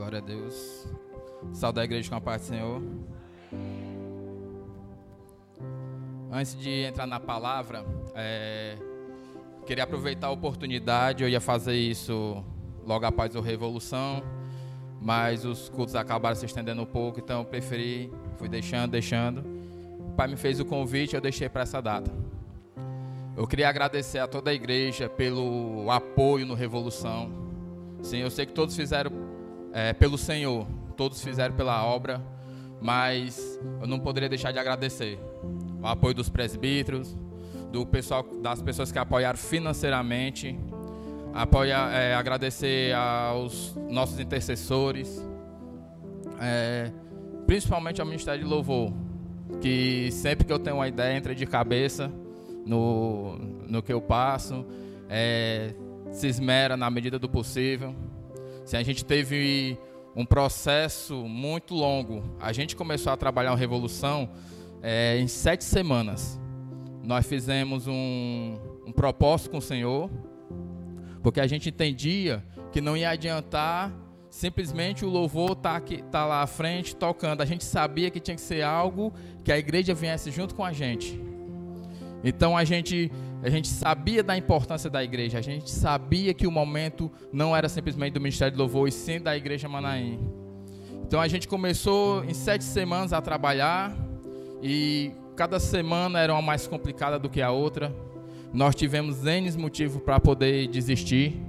Glória a Deus. Saúde a igreja com a paz do Senhor. Antes de entrar na palavra, é, queria aproveitar a oportunidade. Eu ia fazer isso logo após a Revolução, mas os cultos acabaram se estendendo um pouco, então eu preferi, fui deixando, deixando. O pai me fez o convite, eu deixei para essa data. Eu queria agradecer a toda a igreja pelo apoio no Revolução. Sim, eu sei que todos fizeram é, pelo Senhor, todos fizeram pela obra, mas eu não poderia deixar de agradecer o apoio dos presbíteros, do pessoal, das pessoas que apoiaram financeiramente, apoia, é, agradecer aos nossos intercessores, é, principalmente ao Ministério de Louvor, que sempre que eu tenho uma ideia entra de cabeça no, no que eu passo, é, se esmera na medida do possível. Se a gente teve um processo muito longo, a gente começou a trabalhar uma revolução é, em sete semanas. Nós fizemos um, um propósito com o Senhor, porque a gente entendia que não ia adiantar simplesmente o louvor tá tá lá à frente tocando. A gente sabia que tinha que ser algo que a igreja viesse junto com a gente. Então a gente a gente sabia da importância da igreja, a gente sabia que o momento não era simplesmente do Ministério de Louvor, e sim da Igreja Manaim. Então a gente começou em sete semanas a trabalhar, e cada semana era uma mais complicada do que a outra. Nós tivemos N motivos para poder desistir.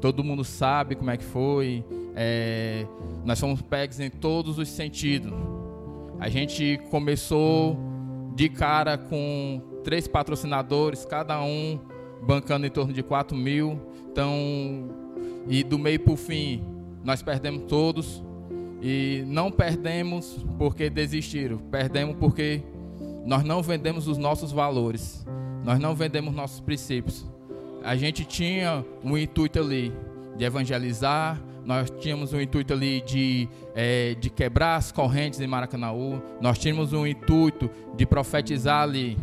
Todo mundo sabe como é que foi. É, nós fomos pegos em todos os sentidos. A gente começou de cara com três patrocinadores, cada um bancando em torno de 4 mil. Então, e do meio para o fim, nós perdemos todos. E não perdemos porque desistiram, perdemos porque nós não vendemos os nossos valores, nós não vendemos nossos princípios. A gente tinha um intuito ali de evangelizar, nós tínhamos um intuito ali de, é, de quebrar as correntes em Maracanãú, nós tínhamos um intuito de profetizar ali.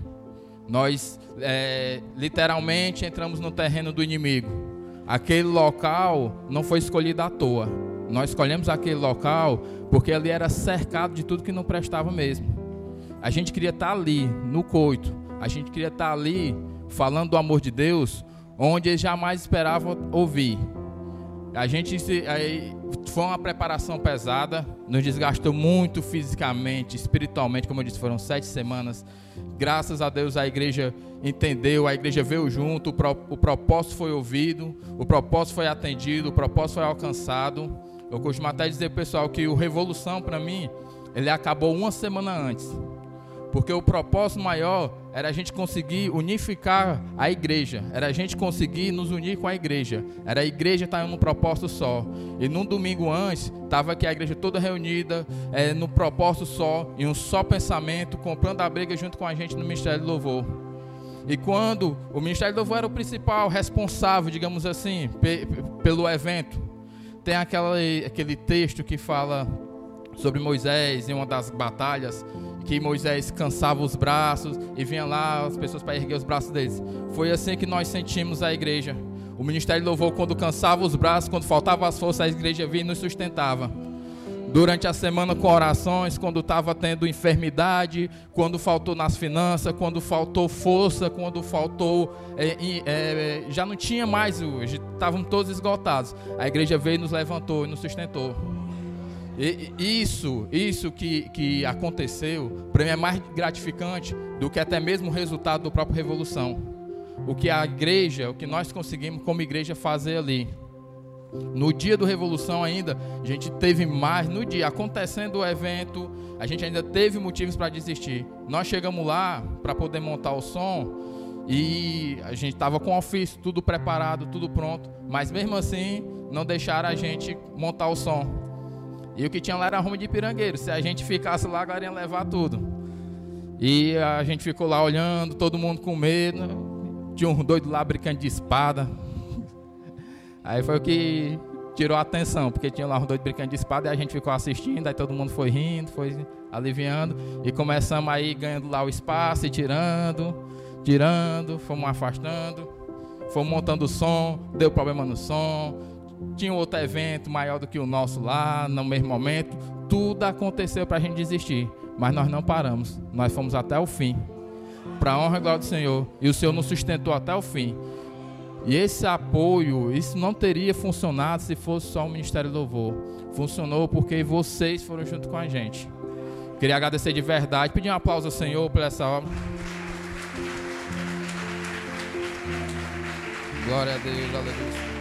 Nós é, literalmente entramos no terreno do inimigo. Aquele local não foi escolhido à toa. Nós escolhemos aquele local porque ali era cercado de tudo que não prestava mesmo. A gente queria estar ali, no coito. A gente queria estar ali, falando do amor de Deus, onde eles jamais esperavam ouvir. A gente se, aí, foi uma preparação pesada, nos desgastou muito fisicamente, espiritualmente, como eu disse, foram sete semanas. Graças a Deus a igreja entendeu, a igreja veio junto, o, pro, o propósito foi ouvido, o propósito foi atendido, o propósito foi alcançado. Eu costumo até dizer, pessoal, que o Revolução, para mim, ele acabou uma semana antes. Porque o propósito maior era a gente conseguir unificar a igreja, era a gente conseguir nos unir com a igreja, era a igreja estar em um propósito só. E num domingo antes, estava aqui a igreja toda reunida, é, no propósito só, em um só pensamento, comprando a briga junto com a gente no Ministério do Louvor. E quando o Ministério do Louvor era o principal responsável, digamos assim, pe pelo evento, tem aquela, aquele texto que fala sobre Moisés em uma das batalhas, que Moisés cansava os braços e vinha lá as pessoas para erguer os braços deles. Foi assim que nós sentimos a igreja. O ministério louvou quando cansava os braços, quando faltava as forças, a igreja vinha e nos sustentava. Durante a semana com orações, quando estava tendo enfermidade, quando faltou nas finanças, quando faltou força, quando faltou. É, é, já não tinha mais, estavam todos esgotados. A igreja veio, nos levantou e nos sustentou. E, isso, isso que, que aconteceu, para mim é mais gratificante do que até mesmo o resultado da própria revolução. O que a igreja, o que nós conseguimos como igreja fazer ali. No dia do Revolução ainda, a gente teve mais, no dia acontecendo o evento, a gente ainda teve motivos para desistir. Nós chegamos lá para poder montar o som e a gente estava com o ofício, tudo preparado, tudo pronto, mas mesmo assim não deixaram a gente montar o som. E o que tinha lá era rumo de pirangueiro. Se a gente ficasse lá, agora ia levar tudo. E a gente ficou lá olhando, todo mundo com medo. Tinha um doido lá brincando de espada. Aí foi o que tirou a atenção, porque tinha lá um doido brincando de espada e a gente ficou assistindo, aí todo mundo foi rindo, foi aliviando. E começamos aí ganhando lá o espaço e tirando, tirando, fomos afastando, fomos montando o som, deu problema no som, tinha outro evento maior do que o nosso lá, no mesmo momento. Tudo aconteceu para a gente desistir, mas nós não paramos. Nós fomos até o fim, para a honra e glória do Senhor. E o Senhor nos sustentou até o fim. E esse apoio, isso não teria funcionado se fosse só o Ministério do Louvor. Funcionou porque vocês foram junto com a gente. Queria agradecer de verdade, pedir um aplauso ao Senhor por essa obra. Glória a Deus, aleluia.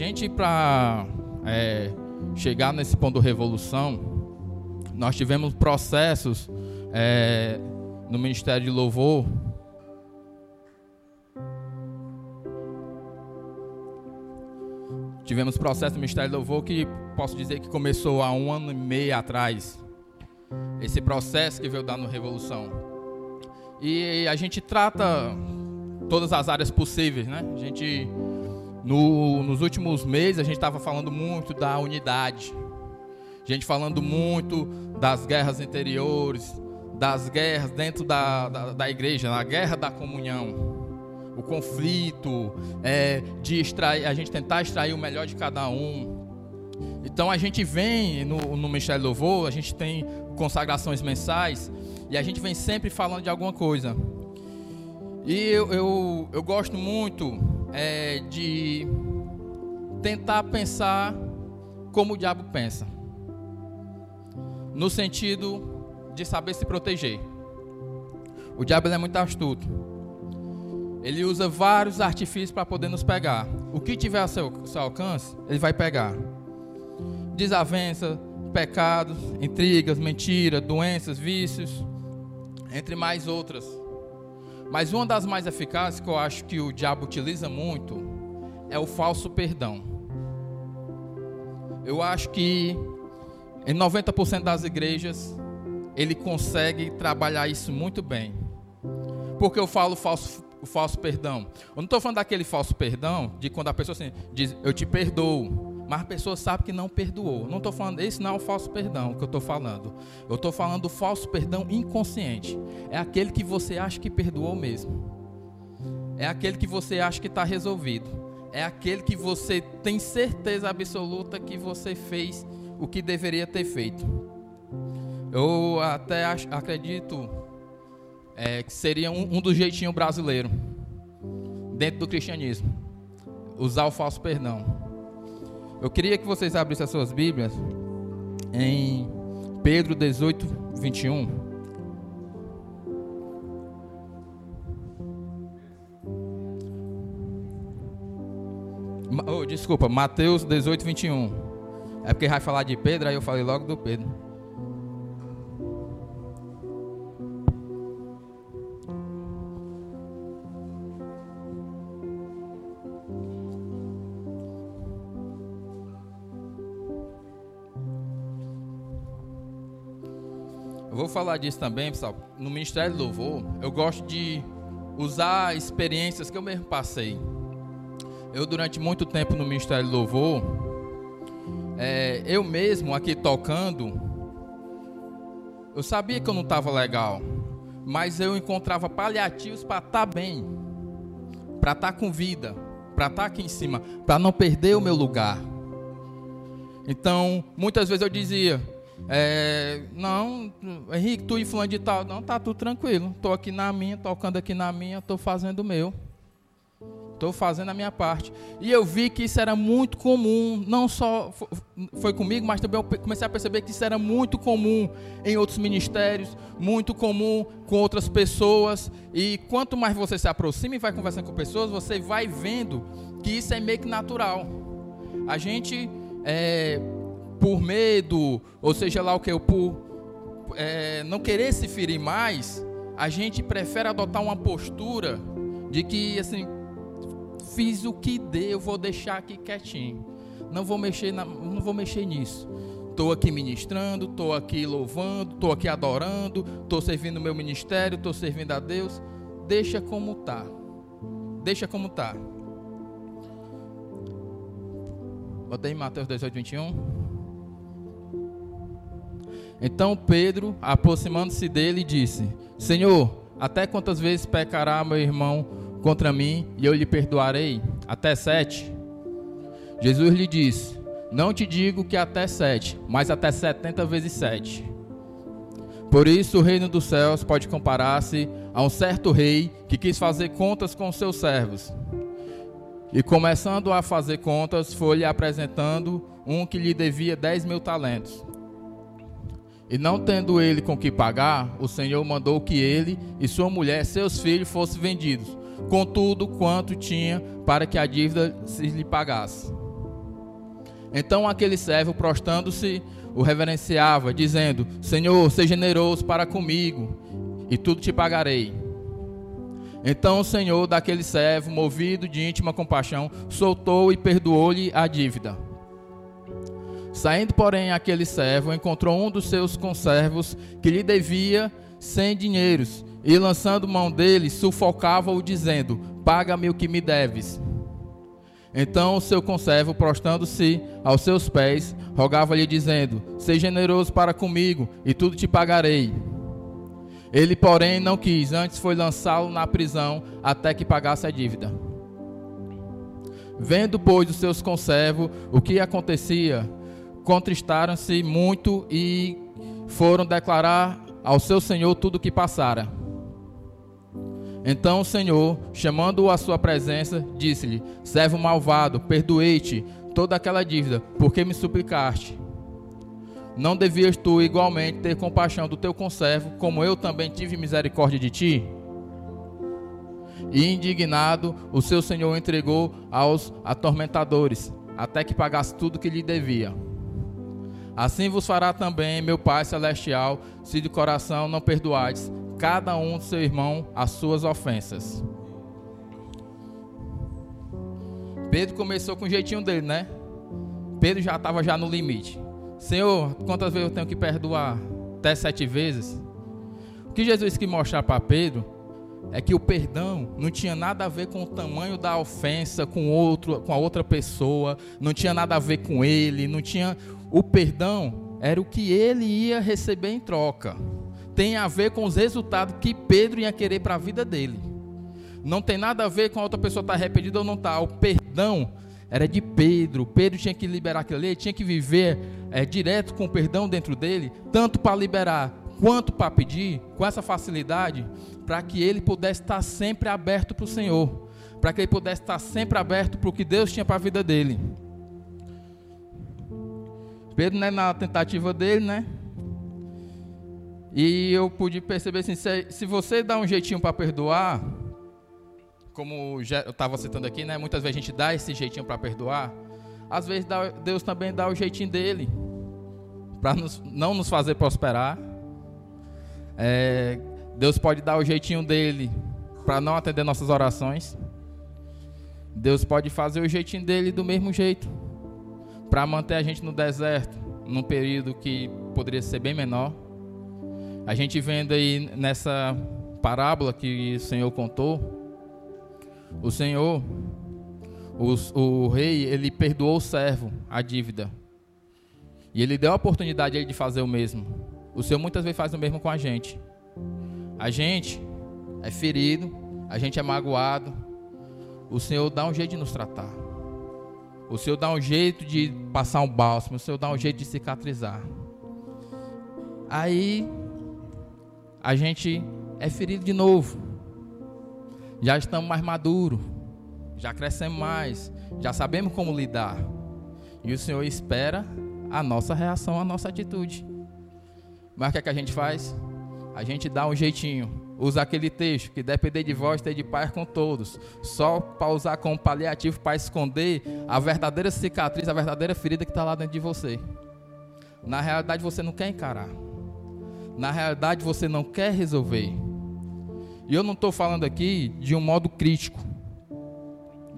Gente, para é, chegar nesse ponto de revolução, nós tivemos processos é, no Ministério de Louvor. Tivemos processo no Ministério de Louvor que posso dizer que começou há um ano e meio atrás. Esse processo que veio dando revolução. E a gente trata todas as áreas possíveis, né? A gente, no, nos últimos meses, a gente estava falando muito da unidade. A gente falando muito das guerras interiores, das guerras dentro da, da, da igreja, na guerra da comunhão. O conflito, é, de extrair, a gente tentar extrair o melhor de cada um. Então a gente vem no, no Ministério Louvor, a gente tem consagrações mensais e a gente vem sempre falando de alguma coisa. E eu, eu, eu gosto muito é, de tentar pensar como o diabo pensa. No sentido de saber se proteger. O diabo é muito astuto. Ele usa vários artifícios para poder nos pegar. O que tiver a seu, seu alcance, ele vai pegar. Desavença, pecados, intrigas, mentiras, doenças, vícios, entre mais outras. Mas uma das mais eficazes que eu acho que o diabo utiliza muito é o falso perdão. Eu acho que em 90% das igrejas ele consegue trabalhar isso muito bem. Porque eu falo falso, o falso perdão. Eu não estou falando daquele falso perdão de quando a pessoa assim, diz eu te perdoo mas a pessoa sabe que não perdoou. Não estou falando, esse não é o falso perdão que eu estou falando. Eu estou falando do falso perdão inconsciente. É aquele que você acha que perdoou mesmo. É aquele que você acha que está resolvido. É aquele que você tem certeza absoluta que você fez o que deveria ter feito. Eu até acho, acredito é, que seria um, um dos jeitinhos brasileiro dentro do cristianismo usar o falso perdão. Eu queria que vocês abrissem as suas Bíblias em Pedro 18, 21. Oh, desculpa, Mateus 18, 21. É porque vai falar de Pedro, aí eu falei logo do Pedro. Falar disso também, pessoal. No Ministério do Louvor, eu gosto de usar experiências que eu mesmo passei. Eu, durante muito tempo no Ministério do Louvor, é, eu mesmo aqui tocando, eu sabia que eu não estava legal, mas eu encontrava paliativos para estar tá bem, para estar tá com vida, para estar tá aqui em cima, para não perder o meu lugar. Então, muitas vezes eu dizia, é, não, Henrique, tu e fulano de tal. Não, tá tudo tranquilo. Estou aqui na minha, tocando aqui na minha, estou fazendo o meu. Estou fazendo a minha parte. E eu vi que isso era muito comum, não só foi comigo, mas também comecei a perceber que isso era muito comum em outros ministérios, muito comum com outras pessoas. E quanto mais você se aproxima e vai conversando com pessoas, você vai vendo que isso é meio que natural. A gente é, por medo, ou seja lá o que, por é, não querer se ferir mais, a gente prefere adotar uma postura de que, assim, fiz o que deu, vou deixar aqui quietinho. Não vou mexer, na, não vou mexer nisso. Estou aqui ministrando, estou aqui louvando, estou aqui adorando, estou servindo o meu ministério, estou servindo a Deus. Deixa como tá. Deixa como tá. Botei Mateus 18, 21. Então Pedro, aproximando-se dele, disse: Senhor, até quantas vezes pecará meu irmão contra mim e eu lhe perdoarei? Até sete? Jesus lhe disse: Não te digo que até sete, mas até setenta vezes sete. Por isso o reino dos céus pode comparar-se a um certo rei que quis fazer contas com seus servos. E começando a fazer contas, foi-lhe apresentando um que lhe devia dez mil talentos. E não tendo ele com que pagar, o Senhor mandou que ele e sua mulher, seus filhos, fossem vendidos, com tudo quanto tinha, para que a dívida se lhe pagasse. Então aquele servo, prostrando-se, o reverenciava, dizendo: Senhor, seja generoso para comigo, e tudo te pagarei. Então o Senhor daquele servo, movido de íntima compaixão, soltou e perdoou-lhe a dívida. Saindo, porém, aquele servo, encontrou um dos seus conservos que lhe devia cem dinheiros, e lançando mão dele, sufocava-o, dizendo: Paga-me o que me deves. Então o seu conservo, prostrando-se aos seus pés, rogava-lhe, dizendo: Seja generoso para comigo, e tudo te pagarei. Ele, porém, não quis, antes foi lançá-lo na prisão até que pagasse a dívida. Vendo, pois, os seus conservos o que acontecia, contristaram-se muito e foram declarar ao seu senhor tudo o que passara. Então o Senhor, chamando-o à sua presença, disse-lhe: Servo malvado, perdoei-te toda aquela dívida, porque me suplicaste. Não devias tu igualmente ter compaixão do teu conservo, como eu também tive misericórdia de ti? E indignado, o seu senhor entregou aos atormentadores, até que pagasse tudo que lhe devia. Assim vos fará também meu Pai celestial, se de coração não perdoardes cada um do seu irmão as suas ofensas. Pedro começou com o jeitinho dele, né? Pedro já estava já no limite. Senhor, quantas vezes eu tenho que perdoar? Até sete vezes. O que Jesus quis mostrar para Pedro é que o perdão não tinha nada a ver com o tamanho da ofensa com outro, com a outra pessoa, não tinha nada a ver com ele, não tinha o perdão era o que ele ia receber em troca tem a ver com os resultados que Pedro ia querer para a vida dele. Não tem nada a ver com a outra pessoa estar tá arrependida ou não está. O perdão era de Pedro. Pedro tinha que liberar aquilo ali, tinha que viver é, direto com o perdão dentro dele, tanto para liberar quanto para pedir, com essa facilidade, para que ele pudesse estar sempre aberto para o Senhor, para que ele pudesse estar sempre aberto para o que Deus tinha para a vida dele. Pedro, né, na tentativa dele, né? E eu pude perceber assim, se, se você dá um jeitinho para perdoar, como eu estava citando aqui, né? Muitas vezes a gente dá esse jeitinho para perdoar. Às vezes Deus também dá o jeitinho dele para não nos fazer prosperar. É, Deus pode dar o jeitinho dele para não atender nossas orações. Deus pode fazer o jeitinho dele do mesmo jeito para manter a gente no deserto num período que poderia ser bem menor. A gente vendo aí nessa parábola que o Senhor contou, o Senhor, o, o rei, ele perdoou o servo a dívida. E ele deu a oportunidade a ele de fazer o mesmo. O Senhor muitas vezes faz o mesmo com a gente. A gente é ferido, a gente é magoado. O Senhor dá um jeito de nos tratar. O Senhor dá um jeito de passar um bálsamo. O Senhor dá um jeito de cicatrizar. Aí a gente é ferido de novo. Já estamos mais maduros, já crescemos mais, já sabemos como lidar. E o Senhor espera a nossa reação, a nossa atitude. Mas o que, é que a gente faz? A gente dá um jeitinho. Usa aquele texto que depender de vós, ter de paz com todos. Só para usar como paliativo para esconder a verdadeira cicatriz, a verdadeira ferida que está lá dentro de você. Na realidade, você não quer encarar na realidade você não quer resolver. E eu não estou falando aqui de um modo crítico,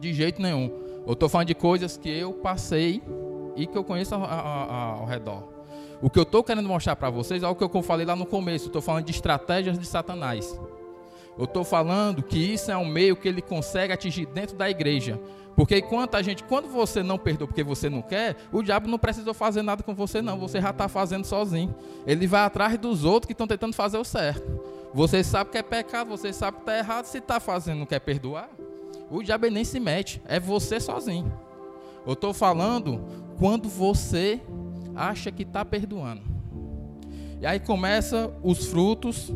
de jeito nenhum. Eu estou falando de coisas que eu passei e que eu conheço ao, ao, ao redor. O que eu estou querendo mostrar para vocês é o que eu falei lá no começo. Estou falando de estratégias de Satanás. Eu estou falando que isso é um meio que ele consegue atingir dentro da igreja. Porque enquanto a gente, quando você não perdoa porque você não quer, o diabo não precisou fazer nada com você, não. Você já está fazendo sozinho. Ele vai atrás dos outros que estão tentando fazer o certo. Você sabe que é pecado, você sabe que está errado, se está fazendo, não quer perdoar. O diabo nem se mete, é você sozinho. Eu estou falando quando você acha que está perdoando. E aí começa os frutos,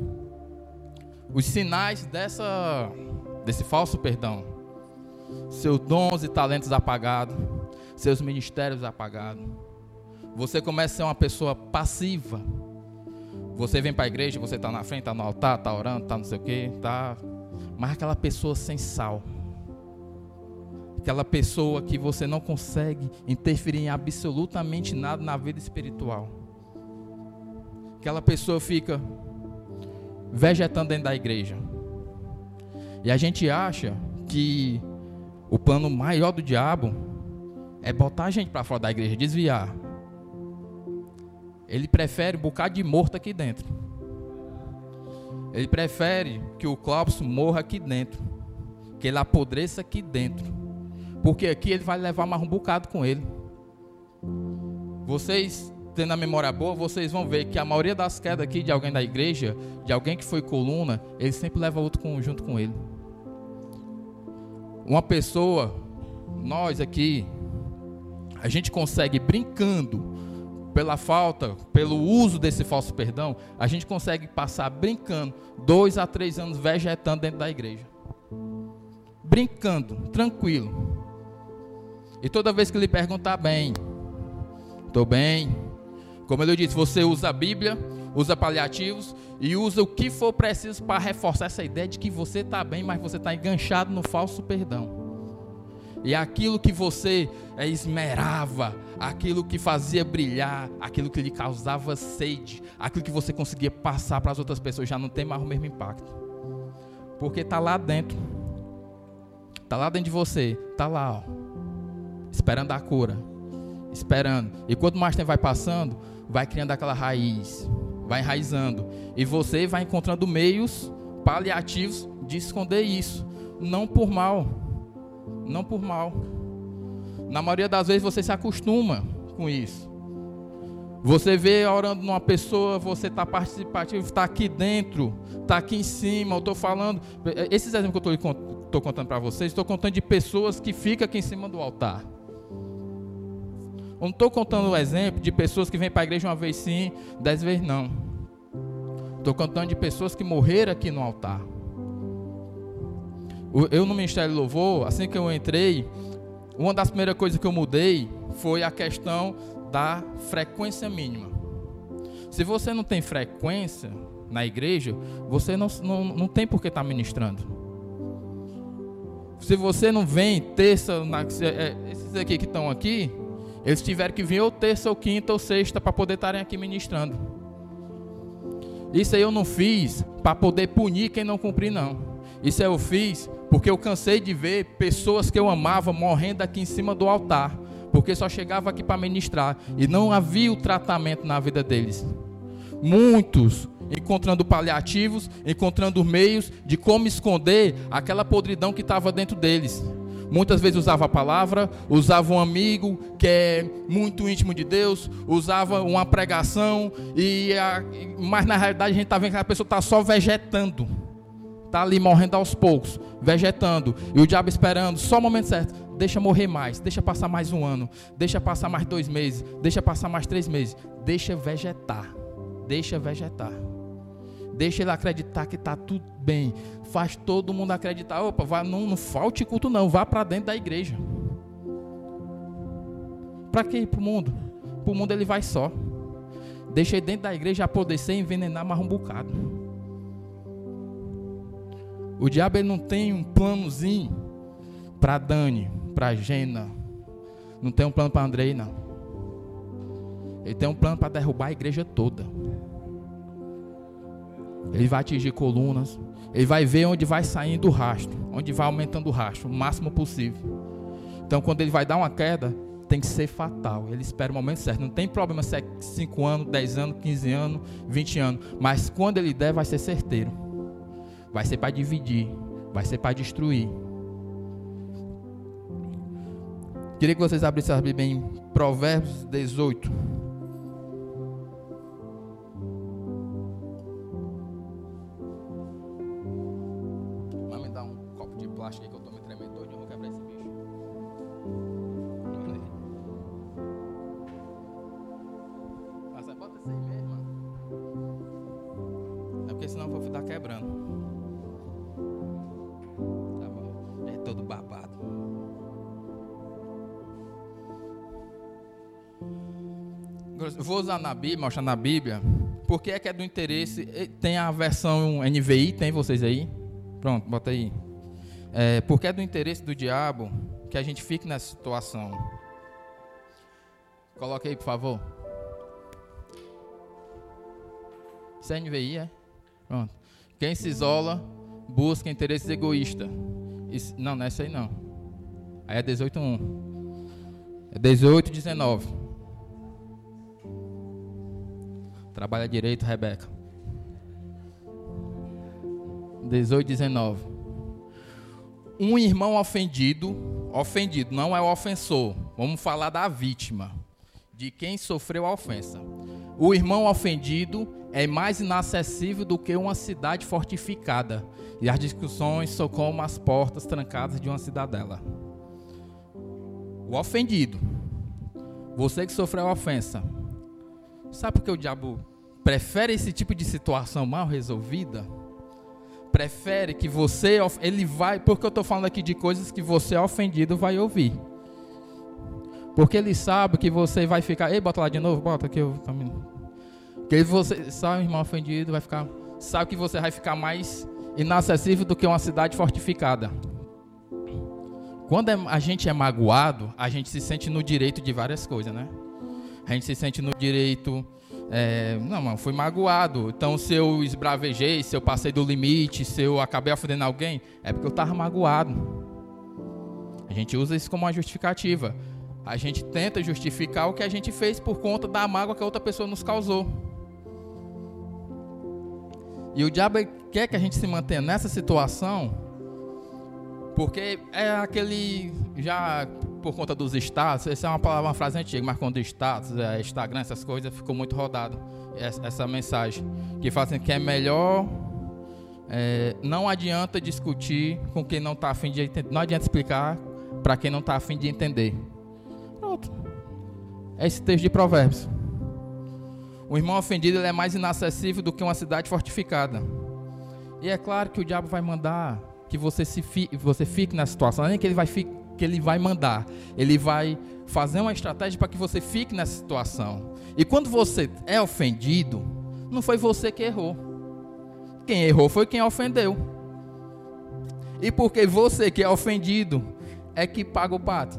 os sinais dessa, desse falso perdão. Seus dons e talentos apagados, seus ministérios apagados. Você começa a ser uma pessoa passiva. Você vem para a igreja, você está na frente, está no altar, está orando, está não sei o quê, tá. Mas aquela pessoa sem sal aquela pessoa que você não consegue interferir em absolutamente nada na vida espiritual. Aquela pessoa fica vegetando dentro da igreja. E a gente acha que o plano maior do diabo é botar a gente para fora da igreja, desviar. Ele prefere um bocado de morto aqui dentro. Ele prefere que o Cláudio morra aqui dentro. Que ele apodreça aqui dentro porque aqui ele vai levar mais um bocado com ele. Vocês, tendo a memória boa, vocês vão ver que a maioria das quedas aqui de alguém da igreja, de alguém que foi coluna, ele sempre leva outro junto com ele. Uma pessoa, nós aqui, a gente consegue brincando pela falta, pelo uso desse falso perdão, a gente consegue passar brincando dois a três anos vegetando dentro da igreja. Brincando, tranquilo. E toda vez que ele perguntar bem, estou bem. Como eu disse, você usa a Bíblia, usa paliativos e usa o que for preciso para reforçar essa ideia de que você está bem, mas você está enganchado no falso perdão. E aquilo que você é, esmerava, aquilo que fazia brilhar, aquilo que lhe causava sede, aquilo que você conseguia passar para as outras pessoas já não tem mais o mesmo impacto. Porque está lá dentro. Está lá dentro de você. Está lá, ó esperando a cura, esperando. E quanto mais tempo vai passando, vai criando aquela raiz, vai enraizando. E você vai encontrando meios paliativos de esconder isso. Não por mal. Não por mal. Na maioria das vezes você se acostuma com isso. Você vê orando numa pessoa, você está participativo, está aqui dentro, está aqui em cima. Eu estou falando. Esses exemplos que eu estou contando para vocês, estou contando de pessoas que ficam aqui em cima do altar. Eu não estou contando o exemplo de pessoas que vêm para a igreja uma vez sim, dez vezes não. Estou contando de pessoas que morreram aqui no altar. Eu no Ministério de Louvor, assim que eu entrei, uma das primeiras coisas que eu mudei foi a questão da frequência mínima. Se você não tem frequência na igreja, você não, não, não tem por que estar tá ministrando. Se você não vem terça, na, é, esses aqui que estão aqui, eles tiveram que vir ou terça, ou quinta, ou sexta para poder estarem aqui ministrando. Isso aí eu não fiz para poder punir quem não cumprir, não. Isso eu fiz porque eu cansei de ver pessoas que eu amava morrendo aqui em cima do altar, porque só chegava aqui para ministrar e não havia o tratamento na vida deles. Muitos encontrando paliativos, encontrando meios de como esconder aquela podridão que estava dentro deles. Muitas vezes usava a palavra, usava um amigo que é muito íntimo de Deus, usava uma pregação, e a, mas na realidade a gente está vendo que a pessoa está só vegetando. Está ali morrendo aos poucos, vegetando. E o diabo esperando só o momento certo. Deixa morrer mais, deixa passar mais um ano, deixa passar mais dois meses, deixa passar mais três meses. Deixa vegetar. Deixa vegetar. Deixa ele acreditar que está tudo bem. Faz todo mundo acreditar. Opa, vá, não, não falte culto, não. Vá para dentro da igreja. Para que ir para o mundo? Para o mundo ele vai só. Deixa ele dentro da igreja apodrecer e envenenar mais um bocado. O diabo ele não tem um planozinho para Dani, para Gena. Não tem um plano para Andrei, não. Ele tem um plano para derrubar a igreja toda. Ele vai atingir colunas. Ele vai ver onde vai saindo o rastro, onde vai aumentando o rastro, o máximo possível. Então, quando ele vai dar uma queda, tem que ser fatal. Ele espera o momento certo. Não tem problema se é 5 anos, 10 anos, 15 anos, 20 anos. Mas quando ele der, vai ser certeiro. Vai ser para dividir. Vai ser para destruir. Queria que vocês abrissem a Bíblia em Provérbios 18. Bíblia, mostrar na Bíblia, porque é que é do interesse. Tem a versão NVI, tem vocês aí? Pronto, bota aí. É, porque é do interesse do diabo que a gente fique nessa situação. Coloque aí, por favor. Isso é NVI, é? Pronto. Quem se isola busca interesses egoístas. Isso, não, não é isso aí não. Aí é 18.1. É 18.19. Trabalha direito, Rebeca. 18.19. Um irmão ofendido, ofendido, não é o ofensor. Vamos falar da vítima, de quem sofreu a ofensa. O irmão ofendido é mais inacessível do que uma cidade fortificada, e as discussões são como as portas trancadas de uma cidadela. O ofendido, você que sofreu a ofensa, sabe por que o diabo prefere esse tipo de situação mal resolvida? Prefere que você, ele vai, porque eu estou falando aqui de coisas que você ofendido vai ouvir. Porque ele sabe que você vai ficar. Ei, bota lá de novo, bota aqui. Eu, também. Porque você sabe, irmão ofendido, vai ficar. Sabe que você vai ficar mais inacessível do que uma cidade fortificada. Quando é, a gente é magoado, a gente se sente no direito de várias coisas, né? A gente se sente no direito. É, não, mano, fui magoado. Então, se eu esbravejei, se eu passei do limite, se eu acabei ofendendo alguém, é porque eu estava magoado. A gente usa isso como uma justificativa. A gente tenta justificar o que a gente fez por conta da mágoa que a outra pessoa nos causou. E o diabo quer que a gente se mantenha nessa situação, porque é aquele já por conta dos status, essa é uma palavra, uma frase antiga, mas quando status, é, Instagram, essas coisas, ficou muito rodado essa, essa mensagem que fazem que é melhor é, não adianta discutir com quem não está afim de entender, não adianta explicar para quem não está afim de entender. Pronto. É esse texto de Provérbios. O irmão ofendido é mais inacessível do que uma cidade fortificada. E é claro que o diabo vai mandar que você, se fi, você fique nessa situação. Não é nem que ele, vai fi, que ele vai mandar. Ele vai fazer uma estratégia para que você fique nessa situação. E quando você é ofendido, não foi você que errou. Quem errou foi quem ofendeu. E porque você que é ofendido é que paga o pato.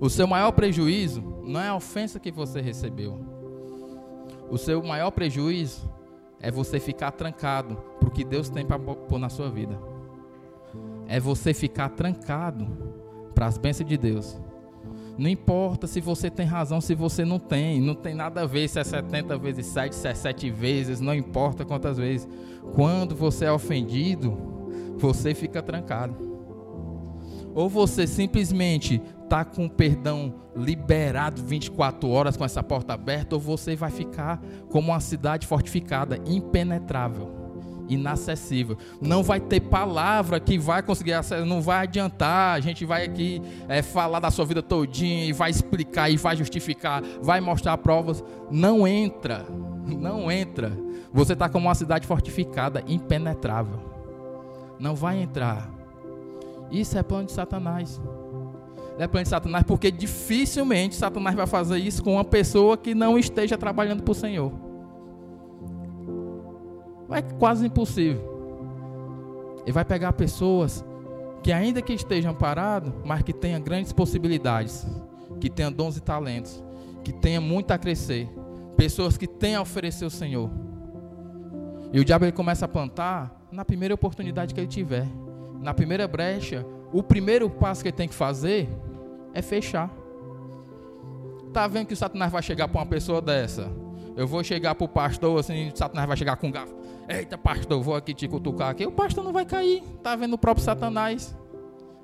O seu maior prejuízo não é a ofensa que você recebeu. O seu maior prejuízo é você ficar trancado para o que Deus tem para pôr na sua vida. É você ficar trancado para as bênçãos de Deus. Não importa se você tem razão, se você não tem. Não tem nada a ver se é 70 vezes 7, se é 7 vezes, não importa quantas vezes. Quando você é ofendido, você fica trancado. Ou você simplesmente está com o perdão liberado 24 horas com essa porta aberta, ou você vai ficar como uma cidade fortificada, impenetrável, inacessível. Não vai ter palavra que vai conseguir acessar, não vai adiantar. A gente vai aqui é, falar da sua vida todinha e vai explicar e vai justificar, vai mostrar provas. Não entra, não entra. Você está como uma cidade fortificada, impenetrável. Não vai entrar. Isso é plano de Satanás. É plano de Satanás porque dificilmente Satanás vai fazer isso com uma pessoa que não esteja trabalhando para o Senhor. É quase impossível. Ele vai pegar pessoas que ainda que estejam parados, mas que tenham grandes possibilidades, que tenham dons e talentos, que tenham muito a crescer, pessoas que tenham a oferecer ao Senhor. E o diabo ele começa a plantar na primeira oportunidade que ele tiver na primeira brecha, o primeiro passo que ele tem que fazer é fechar. Tá vendo que o Satanás vai chegar para uma pessoa dessa? Eu vou chegar para o pastor, assim, o Satanás vai chegar com um garfo. Eita, pastor, vou aqui te cutucar aqui. O pastor não vai cair. Tá vendo o próprio Satanás?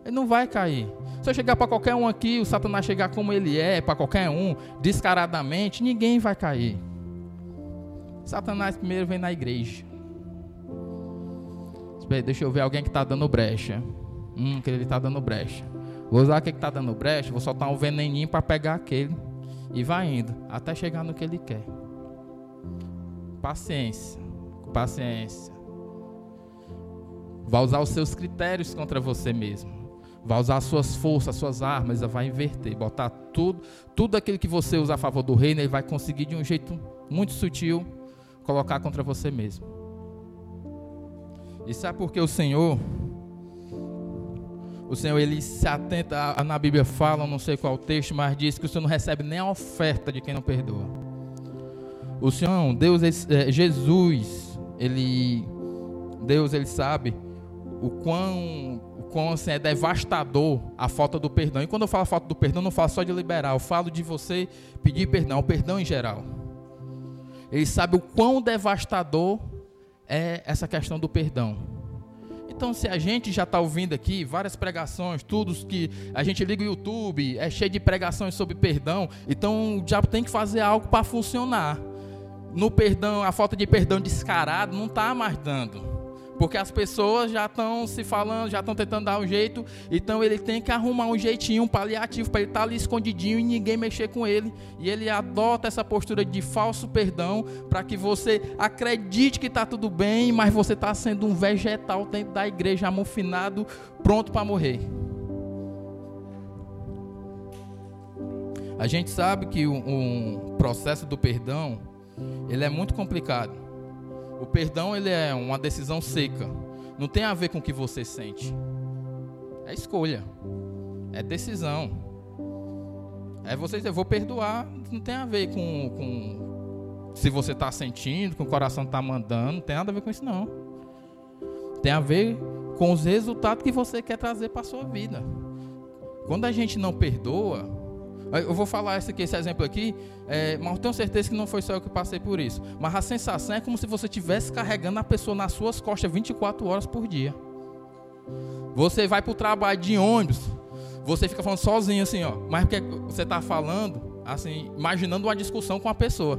Ele não vai cair. Se eu chegar para qualquer um aqui, o Satanás chegar como ele é, para qualquer um, descaradamente, ninguém vai cair. Satanás primeiro vem na igreja. Deixa eu ver alguém que está dando brecha. Hum, que ele está dando brecha. Vou usar aquele que está dando brecha, vou soltar um veneninho para pegar aquele. E vai indo, até chegar no que ele quer. Paciência. Paciência. Vai usar os seus critérios contra você mesmo. Vai usar as suas forças, as suas armas, vai inverter, botar tudo, tudo aquilo que você usa a favor do reino, ele vai conseguir de um jeito muito sutil colocar contra você mesmo. E sabe por que o Senhor o Senhor ele se atenta, na Bíblia fala, não sei qual texto, mas diz que o Senhor não recebe nem a oferta de quem não perdoa. O Senhor, Deus, é, Jesus, ele, Deus, ele sabe o quão, o quão assim, é devastador a falta do perdão. E quando eu falo falta do perdão, não falo só de liberar, eu falo de você pedir perdão, o perdão em geral. Ele sabe o quão devastador é essa questão do perdão. Então, se a gente já está ouvindo aqui várias pregações, tudo que a gente liga o YouTube, é cheio de pregações sobre perdão, então o diabo tem que fazer algo para funcionar. No perdão, a falta de perdão descarado não está mais dando. Porque as pessoas já estão se falando, já estão tentando dar um jeito, então ele tem que arrumar um jeitinho, um paliativo para ele estar tá ali escondidinho e ninguém mexer com ele. E ele adota essa postura de falso perdão para que você acredite que está tudo bem, mas você está sendo um vegetal dentro da igreja amofinado, pronto para morrer. A gente sabe que o um processo do perdão ele é muito complicado. O perdão ele é uma decisão seca. Não tem a ver com o que você sente. É escolha. É decisão. É você dizer, vou perdoar. Não tem a ver com, com se você está sentindo, com o coração está mandando. Não tem nada a ver com isso, não. Tem a ver com os resultados que você quer trazer para a sua vida. Quando a gente não perdoa, eu vou falar esse, aqui, esse exemplo aqui, é, mas tenho certeza que não foi só eu que passei por isso. Mas a sensação é como se você estivesse carregando a pessoa nas suas costas 24 horas por dia. Você vai para o trabalho de ônibus, você fica falando sozinho assim, ó. Mas porque você está falando, assim, imaginando uma discussão com a pessoa.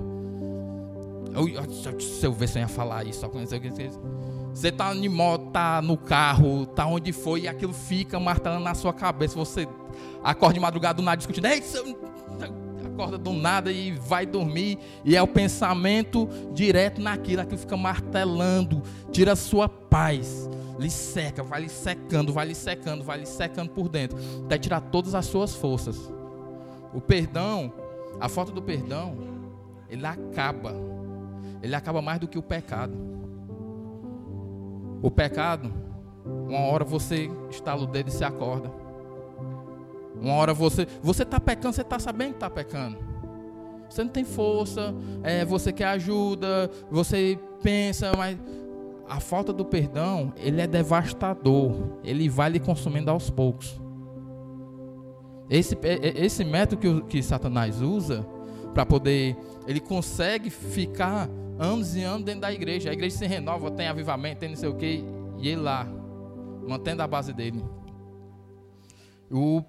Eu, se eu ver se eu ia falar isso, só conhecer você tá em moto, tá no carro, tá onde foi, e aquilo fica martelando na sua cabeça. Você acorda de madrugada do nada discutindo, Ei, acorda do nada e vai dormir, e é o pensamento direto naquilo, aquilo fica martelando, tira a sua paz, lhe seca, vai lhe secando, vai lhe secando, vai lhe secando por dentro, até tirar todas as suas forças. O perdão, a falta do perdão, ele acaba, ele acaba mais do que o pecado. O pecado, uma hora você estala o dedo e se acorda. Uma hora você. Você está pecando, você está sabendo que está pecando. Você não tem força, é, você quer ajuda, você pensa, mas a falta do perdão, ele é devastador. Ele vai lhe consumindo aos poucos. Esse, é, é, esse método que, que Satanás usa para poder. Ele consegue ficar anos e anos dentro da igreja. A igreja se renova, tem avivamento, tem não sei o que, e ele lá, mantendo a base dele. O,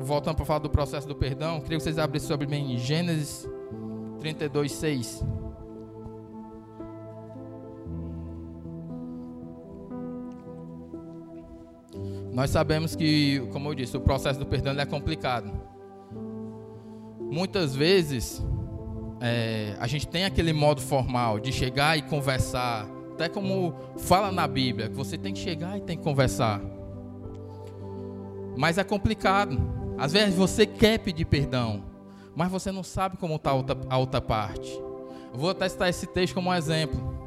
voltando para falar do processo do perdão, queria que vocês abrissem sobre mim em Gênesis 32, 6. Nós sabemos que, como eu disse, o processo do perdão é complicado. Muitas vezes é, a gente tem aquele modo formal de chegar e conversar, até como fala na Bíblia, que você tem que chegar e tem que conversar. Mas é complicado. Às vezes você quer pedir perdão, mas você não sabe como está a outra, parte. Eu vou testar esse texto como um exemplo.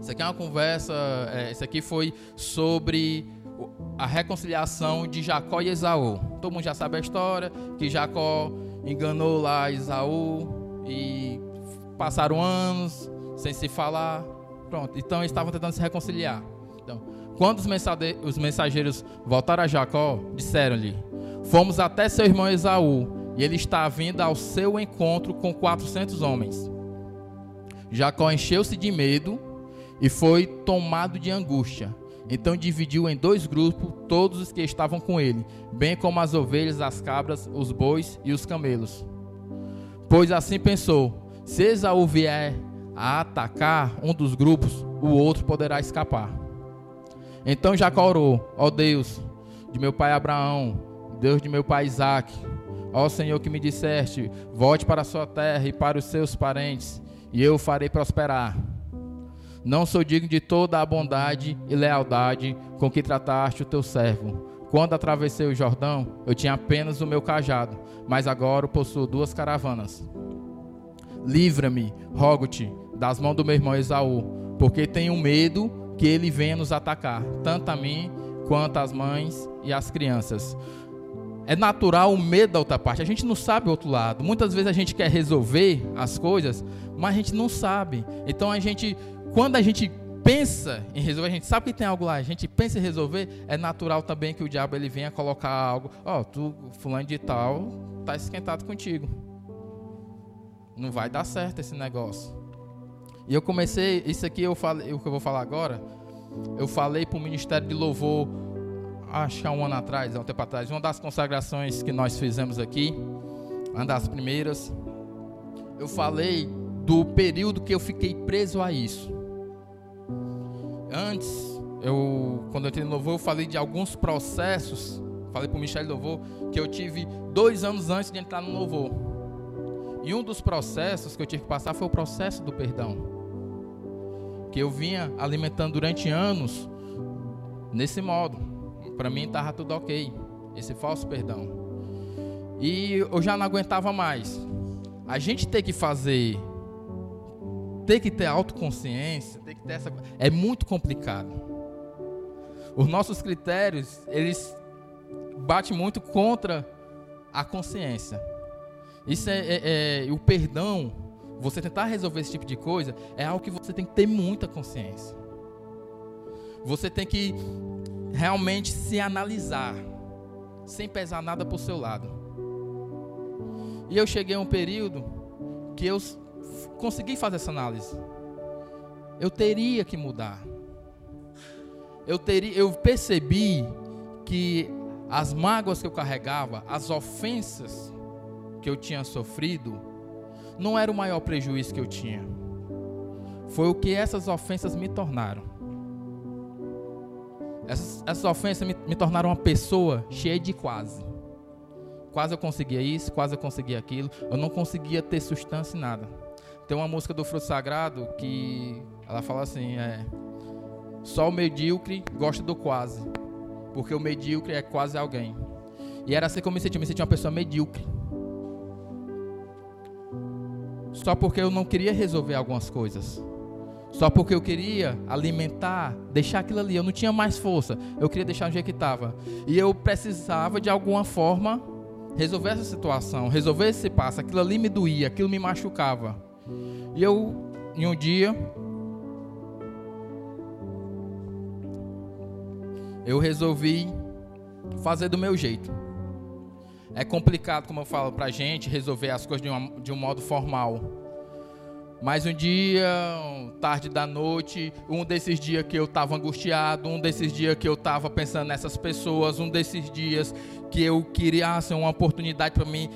Isso aqui é uma conversa, é, isso aqui foi sobre a reconciliação de Jacó e Esaú. Todo mundo já sabe a história, que Jacó enganou lá Esaú, e passaram anos sem se falar. Pronto, então eles estavam tentando se reconciliar. Então, quando os mensageiros voltaram a Jacó, disseram-lhe: Fomos até seu irmão Esaú, e ele está vindo ao seu encontro com 400 homens. Jacó encheu-se de medo e foi tomado de angústia. Então dividiu em dois grupos todos os que estavam com ele, bem como as ovelhas, as cabras, os bois e os camelos. Pois assim pensou: se Esaú vier a atacar um dos grupos, o outro poderá escapar. Então Jacó orou: Ó Deus de meu pai Abraão, Deus de meu pai Isaac, ó Senhor que me disseste: volte para a sua terra e para os seus parentes, e eu o farei prosperar. Não sou digno de toda a bondade e lealdade com que trataste o teu servo. Quando atravessei o Jordão, eu tinha apenas o meu cajado, mas agora possuo duas caravanas. Livra-me, rogo-te, das mãos do meu irmão Esaú, porque tenho medo que ele venha nos atacar, tanto a mim quanto as mães e as crianças. É natural o medo da outra parte. A gente não sabe o outro lado. Muitas vezes a gente quer resolver as coisas, mas a gente não sabe. Então a gente, quando a gente pensa em resolver, a gente sabe que tem algo lá, a gente pensa em resolver, é natural também que o diabo ele venha colocar algo. Ó, oh, tu, fulano de tal, tá esquentado contigo não vai dar certo esse negócio. E eu comecei, isso aqui eu falei, o que eu vou falar agora, eu falei para o Ministério de Louvor, acho que há um ano atrás, há um tempo atrás, uma das consagrações que nós fizemos aqui, uma das primeiras, eu falei do período que eu fiquei preso a isso. Antes, eu, quando eu entrei no Louvor, eu falei de alguns processos, falei para o de Louvor, que eu tive dois anos antes de entrar no Louvor. E um dos processos que eu tive que passar foi o processo do perdão. Que eu vinha alimentando durante anos nesse modo. Para mim estava tudo ok. Esse falso perdão. E eu já não aguentava mais. A gente tem que fazer. Tem que ter autoconsciência. Tem que ter essa. É muito complicado. Os nossos critérios, eles batem muito contra a consciência. Isso é, é, é, o perdão, você tentar resolver esse tipo de coisa, é algo que você tem que ter muita consciência. Você tem que realmente se analisar, sem pesar nada o seu lado. E eu cheguei a um período que eu consegui fazer essa análise. Eu teria que mudar. Eu, teria, eu percebi que as mágoas que eu carregava, as ofensas que eu tinha sofrido não era o maior prejuízo que eu tinha. Foi o que essas ofensas me tornaram. Essas, essas ofensas me, me tornaram uma pessoa cheia de quase. Quase eu conseguia isso, quase eu conseguia aquilo. Eu não conseguia ter substância em nada. Tem uma música do Fruto Sagrado que ela fala assim: é, só o medíocre gosta do quase, porque o medíocre é quase alguém. E era assim que eu me sentia, eu me sentia uma pessoa medíocre. só porque eu não queria resolver algumas coisas. Só porque eu queria alimentar, deixar aquilo ali. Eu não tinha mais força. Eu queria deixar do jeito que estava. E eu precisava, de alguma forma, resolver essa situação, resolver esse passo. Aquilo ali me doía, aquilo me machucava. E eu, em um dia, eu resolvi fazer do meu jeito. É complicado, como eu falo, para a gente resolver as coisas de, uma, de um modo formal. Mas um dia, tarde da noite, um desses dias que eu estava angustiado, um desses dias que eu estava pensando nessas pessoas, um desses dias que eu queria ser uma oportunidade para mim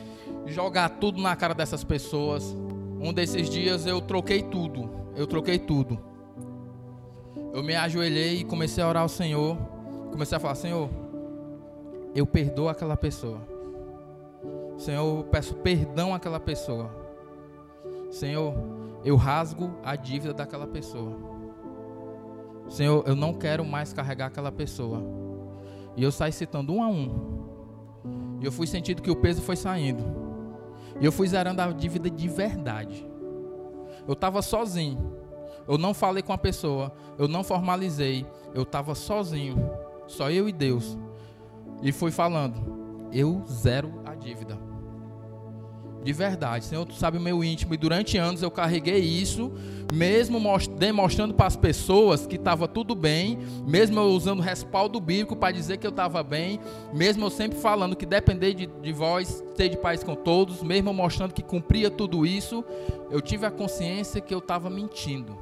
jogar tudo na cara dessas pessoas. Um desses dias eu troquei tudo. Eu troquei tudo. Eu me ajoelhei e comecei a orar ao Senhor. Comecei a falar: Senhor, eu perdoo aquela pessoa. Senhor, eu peço perdão àquela pessoa. Senhor, eu rasgo a dívida daquela pessoa. Senhor, eu não quero mais carregar aquela pessoa. E eu saí citando um a um. E eu fui sentindo que o peso foi saindo. E eu fui zerando a dívida de verdade. Eu estava sozinho. Eu não falei com a pessoa. Eu não formalizei. Eu estava sozinho. Só eu e Deus. E fui falando. Eu zero a dívida. De verdade, Senhor, tu sabe o meu íntimo. E durante anos eu carreguei isso, mesmo demonstrando para as pessoas que estava tudo bem, mesmo eu usando respaldo bíblico para dizer que eu estava bem, mesmo eu sempre falando que depender de, de vós, ter de paz com todos, mesmo eu mostrando que cumpria tudo isso, eu tive a consciência que eu estava mentindo.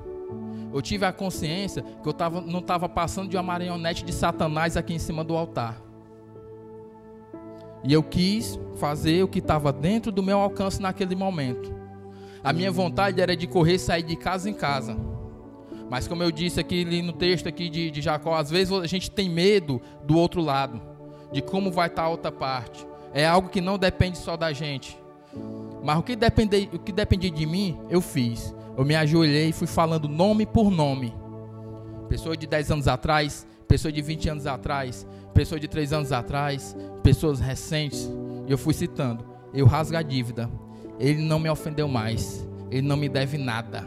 Eu tive a consciência que eu tava, não estava passando de uma marionete de Satanás aqui em cima do altar. E eu quis fazer o que estava dentro do meu alcance naquele momento. A minha vontade era de correr e sair de casa em casa. Mas como eu disse aqui no texto aqui de, de Jacó, às vezes a gente tem medo do outro lado, de como vai estar a outra parte. É algo que não depende só da gente. Mas o que dependia, o que dependia de mim, eu fiz. Eu me ajoelhei e fui falando nome por nome. Pessoa de 10 anos atrás, pessoa de 20 anos atrás, pessoa de 3 anos atrás, pessoas recentes. E eu fui citando. Eu rasgo a dívida. Ele não me ofendeu mais. Ele não me deve nada.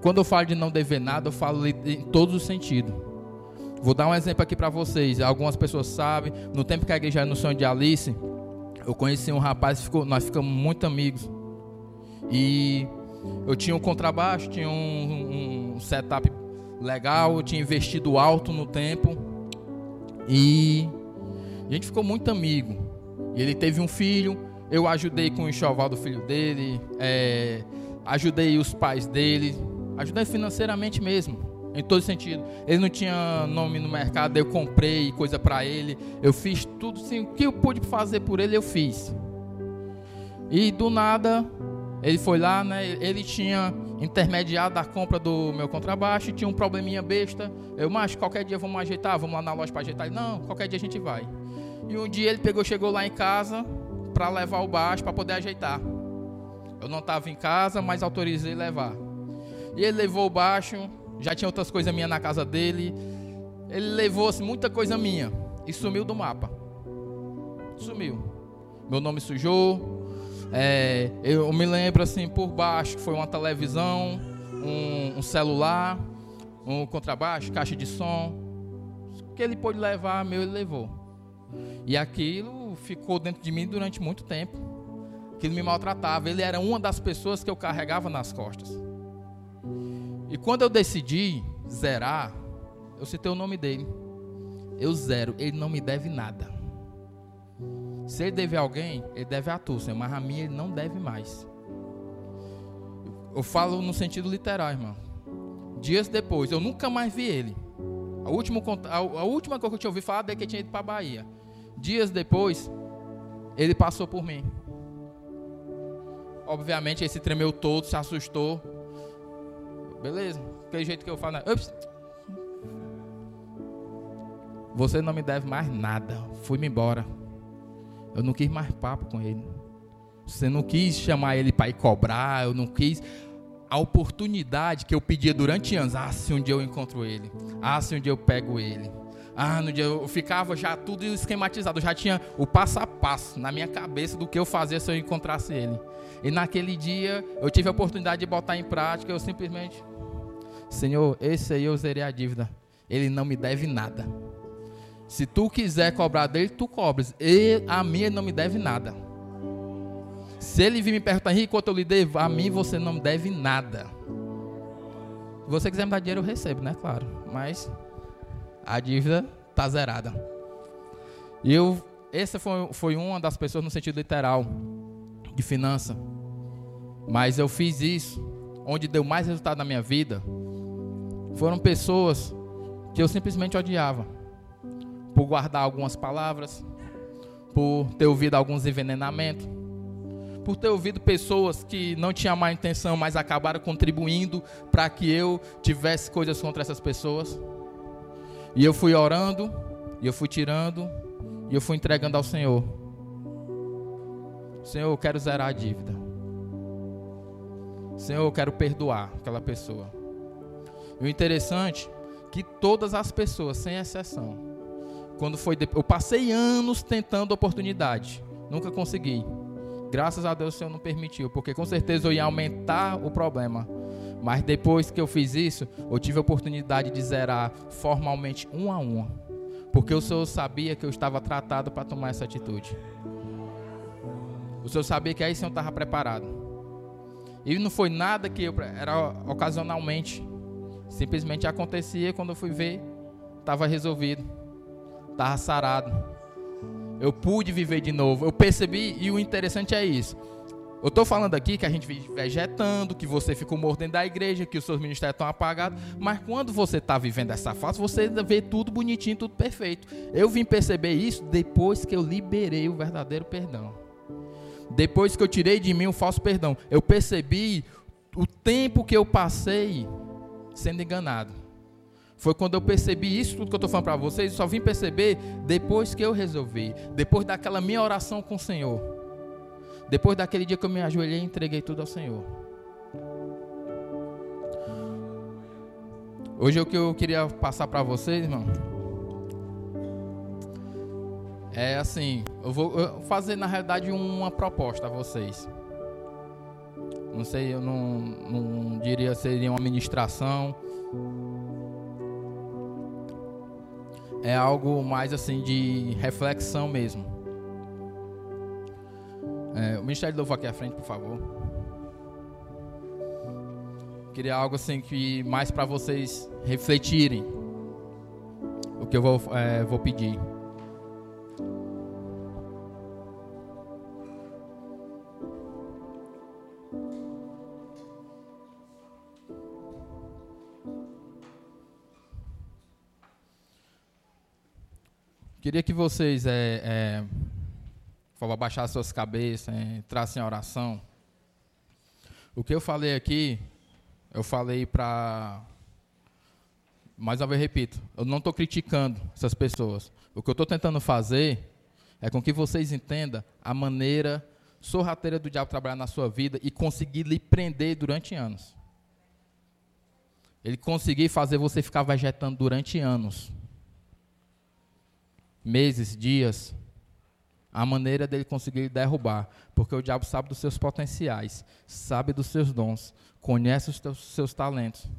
Quando eu falo de não dever nada, eu falo em todos os sentidos. Vou dar um exemplo aqui para vocês. Algumas pessoas sabem. No tempo que a igreja era no sonho de Alice, eu conheci um rapaz, ficou, nós ficamos muito amigos. E eu tinha um contrabaixo, tinha um, um setup legal, eu tinha investido alto no tempo. E a gente ficou muito amigo. E ele teve um filho, eu ajudei com o enxoval do filho dele, é, ajudei os pais dele, ajudei financeiramente mesmo em todo sentido. Ele não tinha nome no mercado, eu comprei coisa para ele, eu fiz tudo assim, o que eu pude fazer por ele, eu fiz. E do nada, ele foi lá, né? Ele tinha intermediado a compra do meu contrabaixo, tinha um probleminha besta. Eu, mas qualquer dia vamos ajeitar, vamos lá na loja para ajeitar. Ele, não, qualquer dia a gente vai. E um dia ele pegou, chegou lá em casa para levar o baixo para poder ajeitar. Eu não estava em casa, mas autorizei levar. E ele levou o baixo, já tinha outras coisas minhas na casa dele. Ele levou assim, muita coisa minha e sumiu do mapa. Sumiu. Meu nome sujou. É, eu me lembro assim por baixo foi uma televisão, um, um celular, um contrabaixo, caixa de som. O que ele pôde levar, meu ele levou. E aquilo ficou dentro de mim durante muito tempo. Aquilo me maltratava. Ele era uma das pessoas que eu carregava nas costas. E quando eu decidi zerar, eu citei o nome dele. Eu zero, ele não me deve nada. Se ele deve a alguém, ele deve a tu, Senhor, mas a mim ele não deve mais. Eu falo no sentido literal, irmão. Dias depois, eu nunca mais vi ele. A última, a, última coisa que eu tinha ouvido falar é que ele tinha ido para a Bahia. Dias depois, ele passou por mim. Obviamente, ele se tremeu todo, se assustou. Beleza? Aquele jeito que eu falo, né? Ups. Você não me deve mais nada. Fui-me embora. Eu não quis mais papo com ele. Você não quis chamar ele para ir cobrar. Eu não quis. A oportunidade que eu pedia durante anos. Ah, se um dia eu encontro ele. Ah, se um dia eu pego ele. Ah, no dia eu ficava já tudo esquematizado. Eu já tinha o passo a passo na minha cabeça do que eu fazia se eu encontrasse ele. E naquele dia eu tive a oportunidade de botar em prática. Eu simplesmente Senhor, esse aí eu zerei a dívida. Ele não me deve nada. Se tu quiser cobrar dele, tu cobres. E a mim ele não me deve nada. Se ele vir me perguntar, Henrique, quanto eu lhe devo, a mim você não me deve nada. Se você quiser me dar dinheiro, eu recebo, né? Claro. Mas a dívida está zerada. E eu, essa foi, foi uma das pessoas no sentido literal de finança. Mas eu fiz isso, onde deu mais resultado na minha vida, foram pessoas que eu simplesmente odiava. Por guardar algumas palavras, por ter ouvido alguns envenenamentos, por ter ouvido pessoas que não tinham má intenção, mas acabaram contribuindo para que eu tivesse coisas contra essas pessoas. E eu fui orando, e eu fui tirando, e eu fui entregando ao Senhor. Senhor, eu quero zerar a dívida. Senhor, eu quero perdoar aquela pessoa. E o interessante que todas as pessoas, sem exceção, quando foi eu passei anos tentando oportunidade, nunca consegui. Graças a Deus o Senhor não permitiu, porque com certeza eu ia aumentar o problema. Mas depois que eu fiz isso, eu tive a oportunidade de zerar formalmente um a um, porque o Senhor sabia que eu estava tratado para tomar essa atitude. O Senhor sabia que aí o Senhor estava preparado. E não foi nada que eu era ocasionalmente. Simplesmente acontecia quando eu fui ver, estava resolvido, estava sarado. Eu pude viver de novo. Eu percebi, e o interessante é isso. Eu estou falando aqui que a gente vive vegetando, que você ficou morto dentro da igreja, que os seus ministérios estão apagados. Mas quando você está vivendo essa fase, você vê tudo bonitinho, tudo perfeito. Eu vim perceber isso depois que eu liberei o verdadeiro perdão. Depois que eu tirei de mim o falso perdão. Eu percebi o tempo que eu passei sendo enganado. Foi quando eu percebi isso tudo que eu estou falando para vocês, só vim perceber depois que eu resolvi, depois daquela minha oração com o Senhor. Depois daquele dia que eu me ajoelhei e entreguei tudo ao Senhor. Hoje o que eu queria passar para vocês, irmão, é assim, eu vou fazer na realidade uma proposta a vocês. Não sei, eu não, não diria seria uma ministração. É algo mais assim de reflexão mesmo. É, o Ministério do Louvor aqui à frente, por favor. Queria algo assim que mais para vocês refletirem. O que eu vou, é, vou pedir. Queria que vocês, é, é, por favor, abaixassem suas cabeças, entrassem em oração. O que eu falei aqui, eu falei para. Mais uma vez repito, eu não estou criticando essas pessoas. O que eu estou tentando fazer é com que vocês entendam a maneira sorrateira do diabo trabalhar na sua vida e conseguir lhe prender durante anos. Ele conseguir fazer você ficar vegetando durante anos meses, dias, a maneira dele conseguir derrubar, porque o diabo sabe dos seus potenciais, sabe dos seus dons, conhece os teus, seus talentos.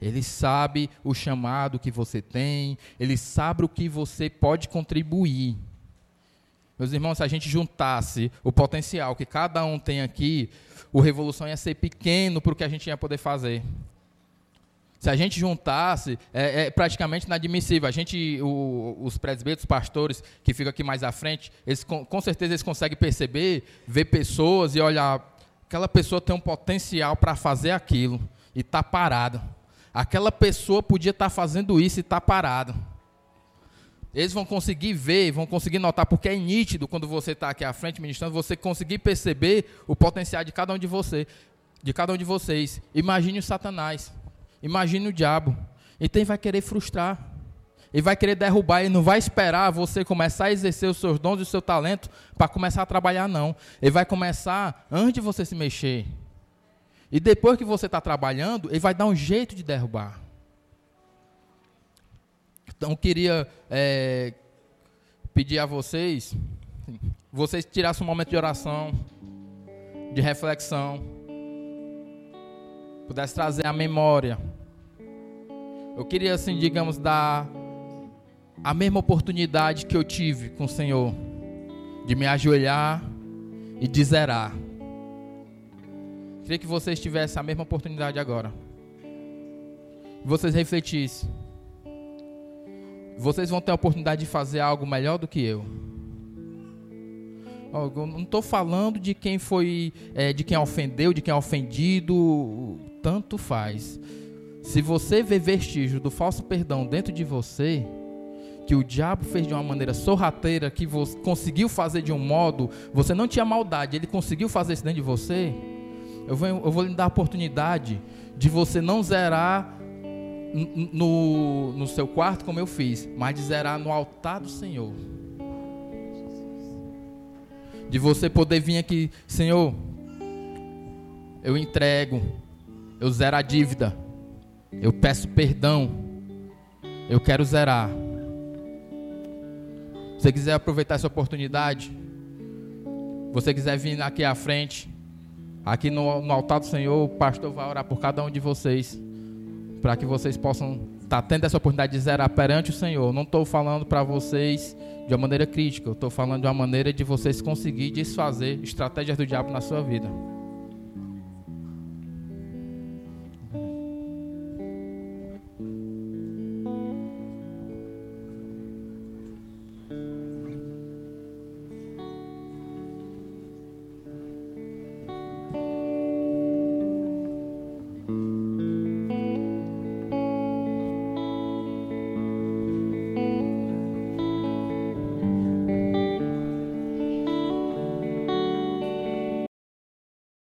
Ele sabe o chamado que você tem, ele sabe o que você pode contribuir. Meus irmãos, se a gente juntasse o potencial que cada um tem aqui, o Revolução ia ser pequeno para o que a gente ia poder fazer. Se a gente juntasse, é, é praticamente inadmissível. A gente, o, os presbíteros, pastores que ficam aqui mais à frente, eles, com, com certeza eles conseguem perceber, ver pessoas e olhar, aquela pessoa tem um potencial para fazer aquilo e está parado. Aquela pessoa podia estar tá fazendo isso e está parado. Eles vão conseguir ver, vão conseguir notar, porque é nítido quando você está aqui à frente ministrando, você conseguir perceber o potencial de cada um de você, de cada um de vocês. Imagine o Satanás. Imagine o diabo. Então ele vai querer frustrar. Ele vai querer derrubar, ele não vai esperar você começar a exercer os seus dons e o seu talento para começar a trabalhar, não. Ele vai começar antes de você se mexer. E depois que você está trabalhando, ele vai dar um jeito de derrubar. Então eu queria é, pedir a vocês, vocês tirassem um momento de oração, de reflexão pudesse trazer a memória. Eu queria, assim, digamos, dar a mesma oportunidade que eu tive com o Senhor, de me ajoelhar e de zerar. Queria que vocês tivessem a mesma oportunidade agora. Vocês refletissem. Vocês vão ter a oportunidade de fazer algo melhor do que eu. Eu não estou falando de quem foi, é, de quem ofendeu, de quem é ofendido tanto faz. Se você vê vestígio do falso perdão dentro de você, que o diabo fez de uma maneira sorrateira, que você conseguiu fazer de um modo, você não tinha maldade, ele conseguiu fazer isso dentro de você, eu vou, eu vou lhe dar a oportunidade de você não zerar no, no seu quarto como eu fiz, mas de zerar no altar do Senhor. De você poder vir aqui, Senhor, eu entrego, eu zero a dívida. Eu peço perdão. Eu quero zerar. Se você quiser aproveitar essa oportunidade, você quiser vir aqui à frente, aqui no, no altar do Senhor, o pastor vai orar por cada um de vocês, para que vocês possam estar tá tendo essa oportunidade de zerar perante o Senhor. Não estou falando para vocês de uma maneira crítica, eu estou falando de uma maneira de vocês conseguir desfazer estratégias do diabo na sua vida.